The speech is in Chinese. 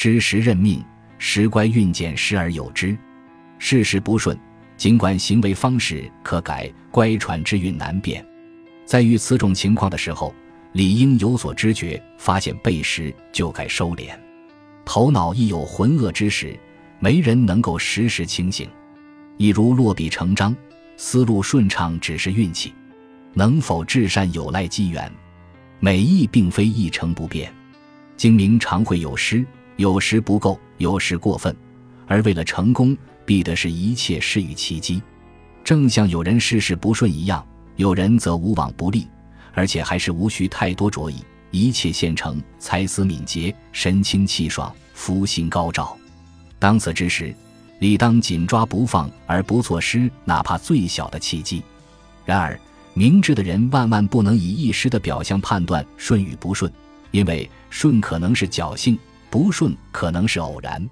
知时任命，时乖运简，时而有之。事事不顺，尽管行为方式可改，乖舛之运难变。在遇此种情况的时候，理应有所知觉，发现背时就该收敛。头脑亦有浑噩之时，没人能够时时清醒。一如落笔成章，思路顺畅只是运气，能否至善有赖机缘。美意并非一成不变，精明常会有失，有时不够，有时过分，而为了成功，必得是一切事与其机。正像有人事事不顺一样，有人则无往不利，而且还是无需太多着意，一切现成，才思敏捷，神清气爽，福星高照。当此之时，理当紧抓不放，而不错失哪怕最小的契机。然而。明智的人万万不能以一时的表象判断顺与不顺，因为顺可能是侥幸，不顺可能是偶然。